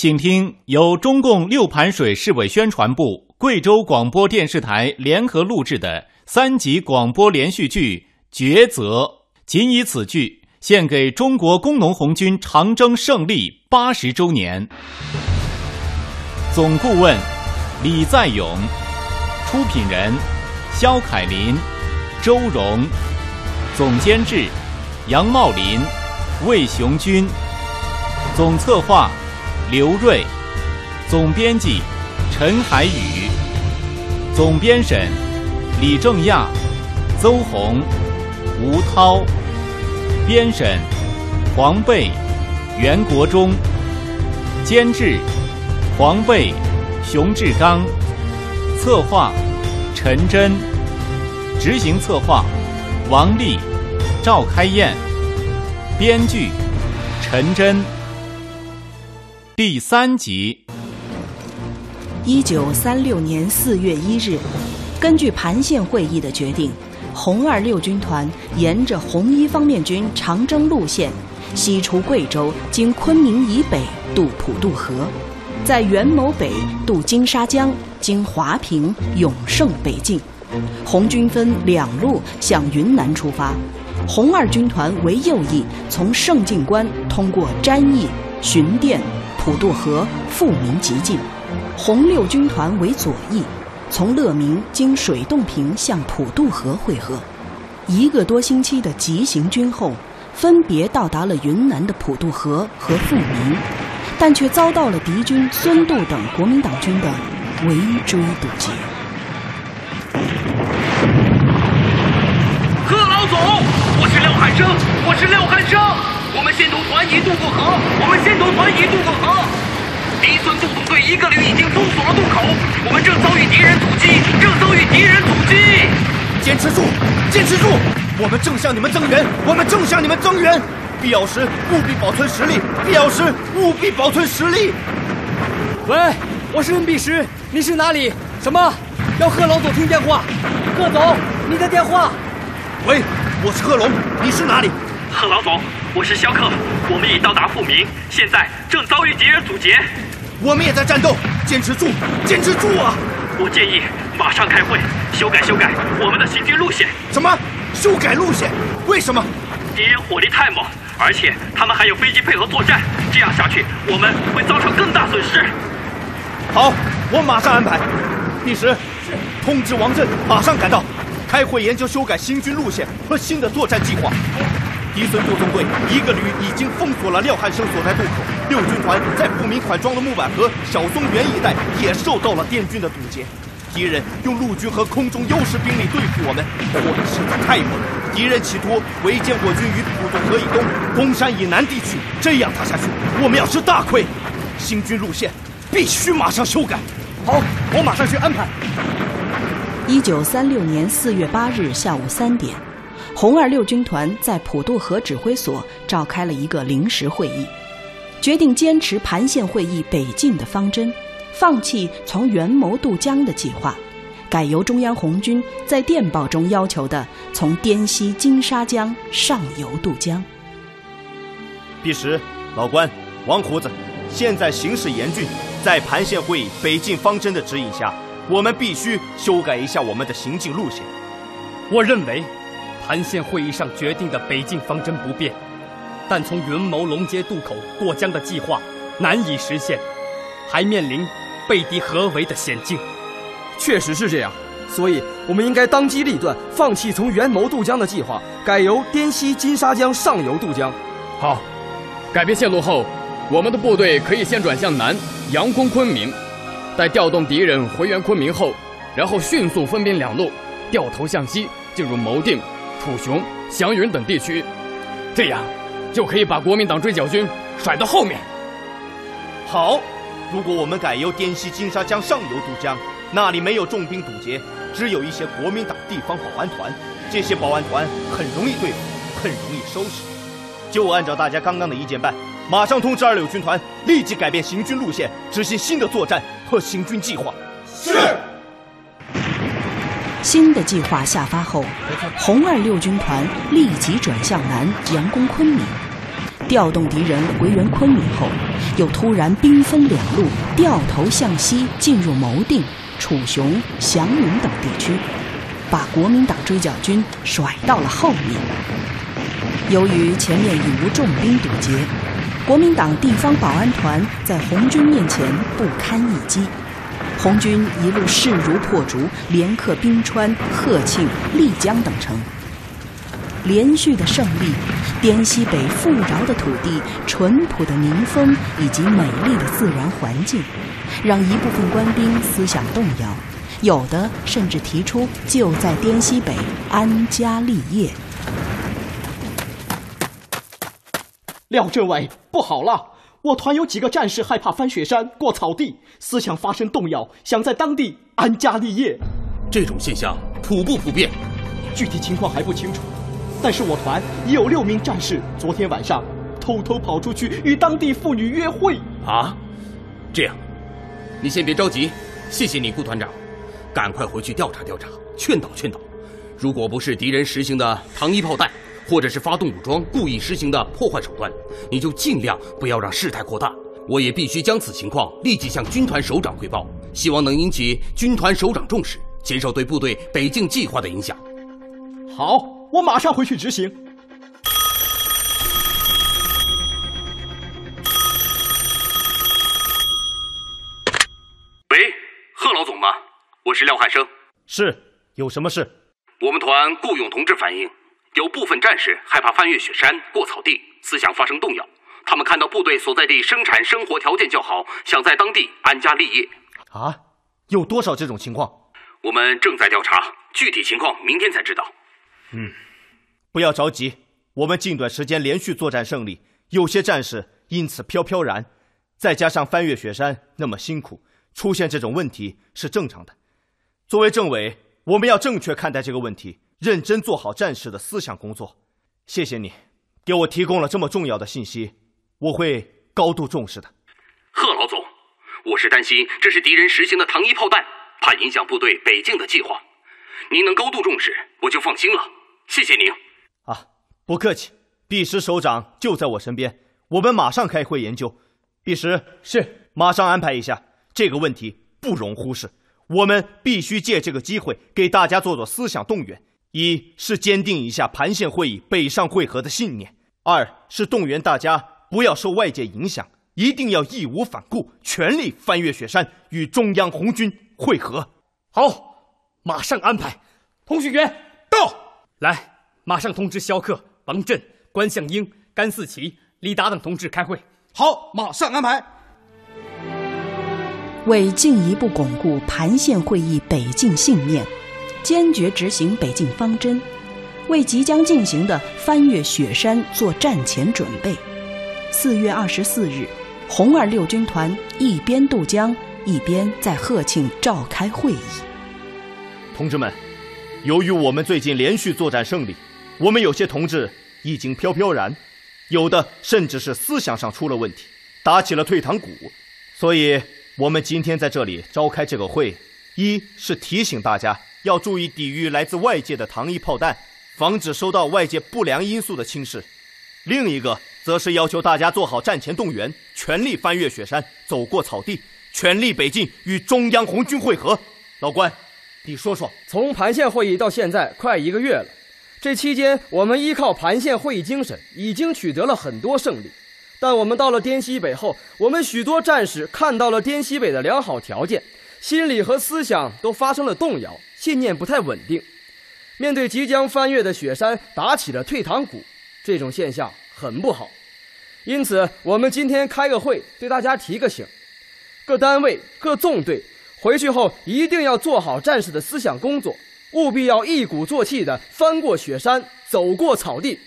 请听由中共六盘水市委宣传部、贵州广播电视台联合录制的三集广播连续剧《抉择》，仅以此剧献给中国工农红军长征胜利八十周年。总顾问李在勇，出品人肖凯林、周荣，总监制杨茂林、魏雄军，总策划。刘瑞，总编辑陈海宇，总编审李正亚、邹红、吴涛，编审黄贝、袁国忠，监制黄贝、熊志刚，策划陈真，执行策划王丽、赵开燕，编剧陈真。第三集。一九三六年四月一日，根据盘县会议的决定，红二六军团沿着红一方面军长征路线，西出贵州，经昆明以北渡普渡河，在元谋北渡金沙江，经华坪、永胜北进。红军分两路向云南出发，红二军团为右翼，从胜进关通过詹义、寻甸。普渡河、富民急进，红六军团为左翼，从乐明经水洞坪向普渡河汇合。一个多星期的急行军后，分别到达了云南的普渡河和富民，但却遭到了敌军孙渡等国民党军的围追堵截。贺老总，我是廖汉生，我是廖汉生。团已渡过河，我们先头团已渡过河。敌孙渡总队一个旅已经封锁了渡口，我们正遭遇敌人阻击，正遭遇敌人阻击。坚持住，坚持住！我们正向你们增援，我们正向你们增援。必要时务必保存实力，必要时务必保存实力。喂，我是任弼时，你是哪里？什么？要贺老总听电话。贺总，你的电话。喂，我是贺龙，你是哪里？贺老总。我是肖克，我们已到达富民，现在正遭遇敌人阻截。我们也在战斗，坚持住，坚持住啊！我建议马上开会，修改修改我们的行军路线。什么？修改路线？为什么？敌人火力太猛，而且他们还有飞机配合作战，这样下去我们会造成更大损失。好，我马上安排。第十，通知王震马上赶到，开会研究修改行军路线和新的作战计划。敌孙部纵队一个旅已经封锁了廖汉生所在渡口，六军团在富民款庄的木板河、小松原一带也受到了滇军的堵截。敌人用陆军和空中优势兵力对付我们，火力实在太猛。敌人企图围歼我军于普渡河以东、东山以南地区，这样打下去，我们要吃大亏。行军路线必须马上修改。好，我马上去安排。一九三六年四月八日下午三点。红二六军团在普渡河指挥所召开了一个临时会议，决定坚持盘县会议北进的方针，放弃从元谋渡江的计划，改由中央红军在电报中要求的从滇西金沙江上游渡江。第十，老关，王胡子，现在形势严峻，在盘县会议北进方针的指引下，我们必须修改一下我们的行进路线。我认为。盘县会议上决定的北进方针不变，但从云谋龙街渡口过江的计划难以实现，还面临被敌合围的险境。确实是这样，所以我们应该当机立断，放弃从元谋渡江的计划，改由滇西金沙江上游渡江。好，改变线路后，我们的部队可以先转向南，佯攻昆明，待调动敌人回援昆明后，然后迅速分兵两路，掉头向西进入谋定。楚雄、祥云等地区，这样就可以把国民党追剿军甩到后面。好，如果我们改由滇西金沙江上游渡江，那里没有重兵堵截，只有一些国民党地方保安团，这些保安团很容易对付，很容易收拾。就按照大家刚刚的意见办，马上通知二六军团立即改变行军路线，执行新的作战和行军计划。是。新的计划下发后，红二六军团立即转向南，佯攻昆明。调动敌人回援昆明后，又突然兵分两路，掉头向西进入牟定、楚雄、祥云等地区，把国民党追剿军甩到了后面。由于前面已无重兵堵截，国民党地方保安团在红军面前不堪一击。红军一路势如破竹，连克冰川、鹤庆、丽江等城。连续的胜利，滇西北富饶的土地、淳朴的民风以及美丽的自然环境，让一部分官兵思想动摇，有的甚至提出就在滇西北安家立业。廖政委，不好了！我团有几个战士害怕翻雪山过草地，思想发生动摇，想在当地安家立业。这种现象普不普遍？具体情况还不清楚，但是我团已有六名战士昨天晚上偷偷跑出去与当地妇女约会。啊，这样，你先别着急，谢谢你，顾团长，赶快回去调查调查，劝导劝导。如果不是敌人实行的糖衣炮弹，或者是发动武装故意实行的破坏手段，你就尽量不要让事态扩大。我也必须将此情况立即向军团首长汇报，希望能引起军团首长重视，减少对部队北进计划的影响。好，我马上回去执行。喂，贺老总吗？我是廖汉生。是，有什么事？我们团顾勇同志反映。有部分战士害怕翻越雪山过草地，思想发生动摇。他们看到部队所在地生产生活条件较好，想在当地安家立业。啊，有多少这种情况？我们正在调查，具体情况明天才知道。嗯，不要着急，我们近段时间连续作战胜利，有些战士因此飘飘然，再加上翻越雪山那么辛苦，出现这种问题是正常的。作为政委，我们要正确看待这个问题。认真做好战士的思想工作，谢谢你，给我提供了这么重要的信息，我会高度重视的。贺老总，我是担心这是敌人实行的糖衣炮弹，怕影响部队北进的计划。您能高度重视，我就放心了。谢谢您。啊，不客气。毕石首长就在我身边，我们马上开会研究。毕石是，马上安排一下。这个问题不容忽视，我们必须借这个机会给大家做做思想动员。一是坚定一下盘县会议北上会合的信念，二是动员大家不要受外界影响，一定要义无反顾，全力翻越雪山与中央红军会合。好，马上安排。通讯员到，来，马上通知肖克、王震、关向英、甘四奇、李达等同志开会。好，马上安排。为进一步巩固盘县会议北进信念。坚决执行北进方针，为即将进行的翻越雪山做战前准备。四月二十四日，红二六军团一边渡江，一边在鹤庆召开会议。同志们，由于我们最近连续作战胜利，我们有些同志已经飘飘然，有的甚至是思想上出了问题，打起了退堂鼓。所以，我们今天在这里召开这个会，一是提醒大家。要注意抵御来自外界的糖衣炮弹，防止受到外界不良因素的侵蚀。另一个则是要求大家做好战前动员，全力翻越雪山，走过草地，全力北进，与中央红军会合。老关，你说说，从盘县会议到现在快一个月了，这期间我们依靠盘县会议精神，已经取得了很多胜利。但我们到了滇西北后，我们许多战士看到了滇西北的良好条件，心理和思想都发生了动摇。信念不太稳定，面对即将翻越的雪山，打起了退堂鼓，这种现象很不好。因此，我们今天开个会，对大家提个醒：各单位、各纵队回去后一定要做好战士的思想工作，务必要一鼓作气地翻过雪山，走过草地。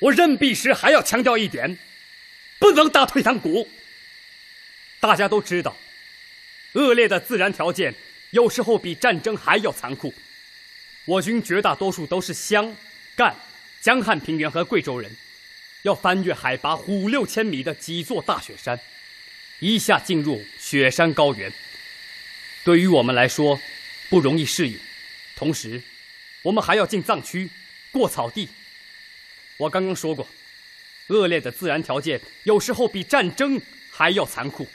我任弼时还要强调一点：不能打退堂鼓。大家都知道，恶劣的自然条件。有时候比战争还要残酷。我军绝大多数都是湘、赣、江汉平原和贵州人，要翻越海拔五六千米的几座大雪山，一下进入雪山高原，对于我们来说不容易适应。同时，我们还要进藏区，过草地。我刚刚说过，恶劣的自然条件有时候比战争还要残酷。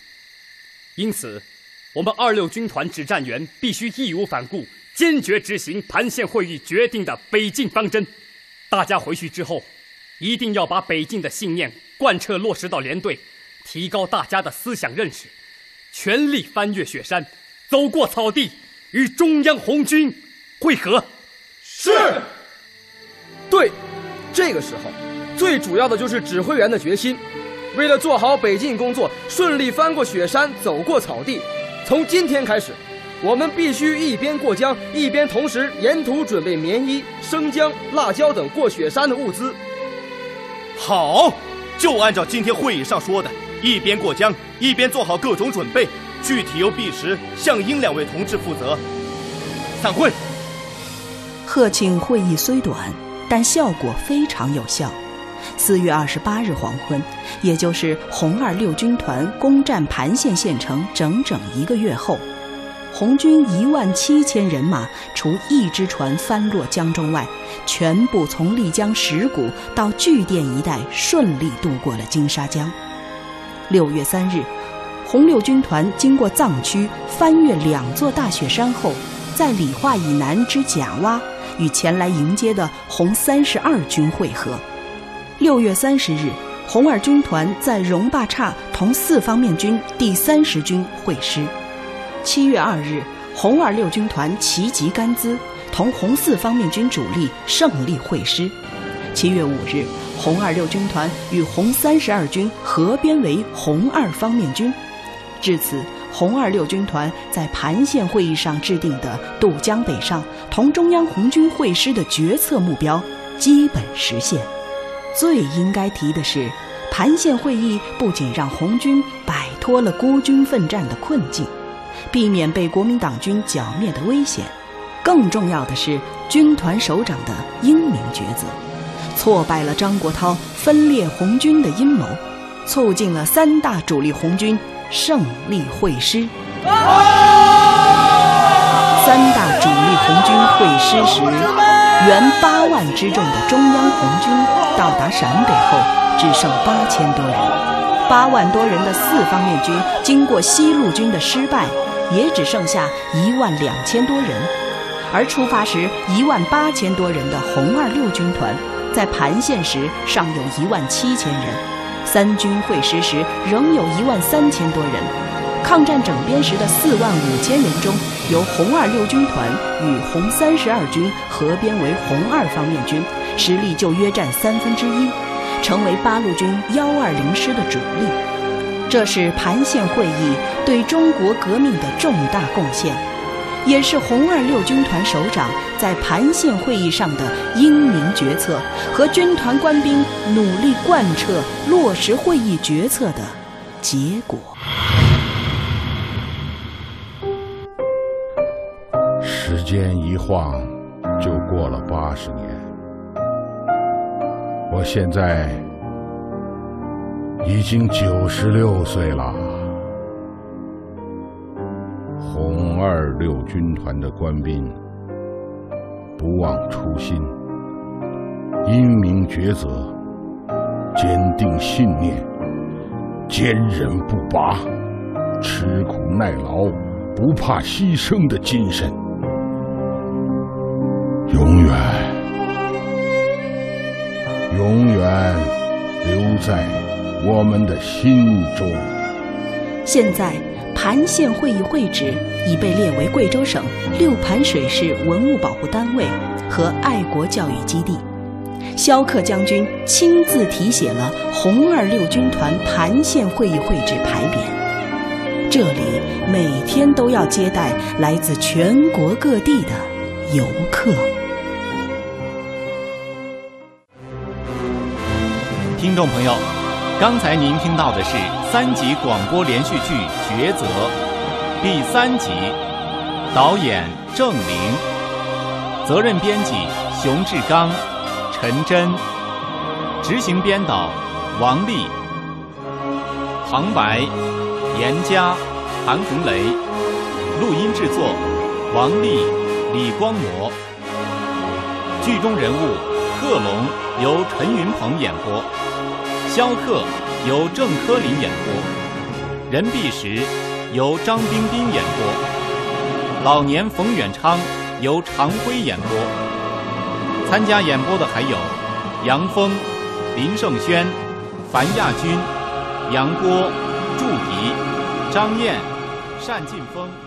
因此，我们二六军团指战员必须义无反顾、坚决执行盘县会议决定的北进方针。大家回去之后，一定要把北进的信念贯彻落实到连队，提高大家的思想认识，全力翻越雪山，走过草地，与中央红军会合。是。对，这个时候，最主要的就是指挥员的决心。为了做好北进工作，顺利翻过雪山，走过草地，从今天开始，我们必须一边过江，一边同时沿途准备棉衣、生姜、辣椒等过雪山的物资。好，就按照今天会议上说的，一边过江，一边做好各种准备。具体由毕石、向英两位同志负责。散会。贺庆会议虽短，但效果非常有效。四月二十八日黄昏，也就是红二六军团攻占盘县县城整整一个月后，红军一万七千人马，除一只船翻落江中外，全部从丽江石鼓到巨店一带顺利渡过了金沙江。六月三日，红六军团经过藏区，翻越两座大雪山后，在理化以南之甲洼，与前来迎接的红三十二军会合。六月三十日，红二军团在荣坝岔同四方面军第三十军会师。七月二日，红二六军团齐集甘孜，同红四方面军主力胜利会师。七月五日，红二六军团与红三十二军合编为红二方面军。至此，红二六军团在盘县会议上制定的渡江北上、同中央红军会师的决策目标基本实现。最应该提的是，盘县会议不仅让红军摆脱了孤军奋战的困境，避免被国民党军剿灭的危险，更重要的是军团首长的英明抉择，挫败了张国焘分裂红军的阴谋，促进了三大主力红军胜利会师。三大主力红军会师时。原八万之众的中央红军到达陕北后，只剩八千多人。八万多人的四方面军经过西路军的失败，也只剩下一万两千多人。而出发时一万八千多人的红二六军团，在盘县时尚有一万七千人，三军会师时仍有一万三千多人。抗战整编时的四万五千人中，由红二六军团与红三十二军合编为红二方面军，实力就约占三分之一，成为八路军幺二零师的主力。这是盘县会议对中国革命的重大贡献，也是红二六军团首长在盘县会议上的英明决策和军团官兵努力贯彻落实会议决策的结果。间一晃就过了八十年，我现在已经九十六岁了。红二六军团的官兵不忘初心，英明抉择，坚定信念，坚韧不拔，吃苦耐劳，不怕牺牲的精神。永远，永远留在我们的心中。现在，盘县会议会址已被列为贵州省六盘水市文物保护单位和爱国教育基地。萧克将军亲自题写了红二六军团盘县会议会址牌匾，这里每天都要接待来自全国各地的游客。听众朋友，刚才您听到的是三集广播连续剧《抉择》第三集，导演郑玲，责任编辑熊志刚、陈真，执行编导王丽，旁白严佳、韩红雷，录音制作王丽、李光模，剧中人物贺龙由陈云鹏演播。萧克由郑科林演播，任弼时由张彬彬演播，老年冯远昌由常辉演播。参加演播的还有杨峰、林胜轩、樊亚军、杨波、祝迪、张燕、单劲峰。